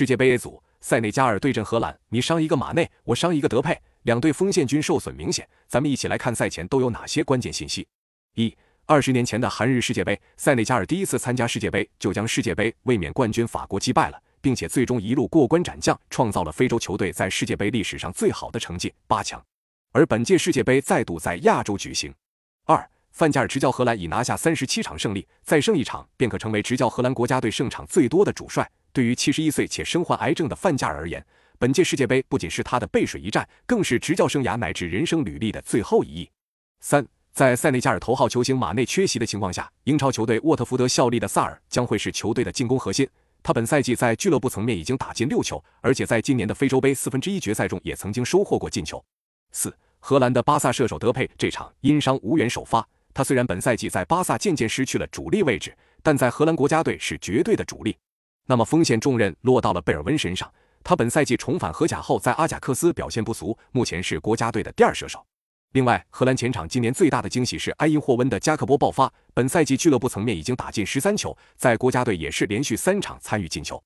世界杯 A 组，塞内加尔对阵荷兰，你伤一个马内，我伤一个德佩，两队锋线均受损明显。咱们一起来看赛前都有哪些关键信息。一、二十年前的韩日世界杯，塞内加尔第一次参加世界杯就将世界杯卫冕冠军法国击败了，并且最终一路过关斩将，创造了非洲球队在世界杯历史上最好的成绩——八强。而本届世界杯再度在亚洲举行。二。范加尔执教荷兰已拿下三十七场胜利，再胜一场便可成为执教荷兰国家队胜场最多的主帅。对于七十一岁且身患癌症的范加尔而言，本届世界杯不仅是他的背水一战，更是执教生涯乃至人生履历的最后一役。三，在塞内加尔头号球星马内缺席的情况下，英超球队沃特福德效力的萨尔将会是球队的进攻核心。他本赛季在俱乐部层面已经打进六球，而且在今年的非洲杯四分之一决赛中也曾经收获过进球。四，荷兰的巴萨射手德佩这场因伤无缘首发。他虽然本赛季在巴萨渐渐失去了主力位置，但在荷兰国家队是绝对的主力。那么风险重任落到了贝尔温身上。他本赛季重返荷甲后，在阿贾克斯表现不俗，目前是国家队的第二射手。另外，荷兰前场今年最大的惊喜是埃因霍温的加克波爆发，本赛季俱乐部层面已经打进十三球，在国家队也是连续三场参与进球。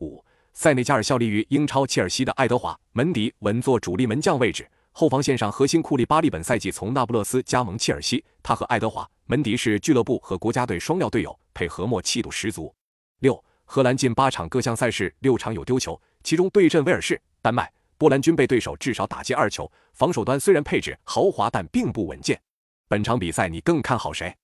五，塞内加尔效力于英超切尔西的爱德华门迪稳坐主力门将位置。后防线上核心库利巴利本赛季从那不勒斯加盟切尔西，他和爱德华门迪是俱乐部和国家队双料队友，配合默契度十足。六，荷兰近八场各项赛事六场有丢球，其中对阵威尔士、丹麦、波兰均被对手至少打进二球，防守端虽然配置豪华，但并不稳健。本场比赛你更看好谁？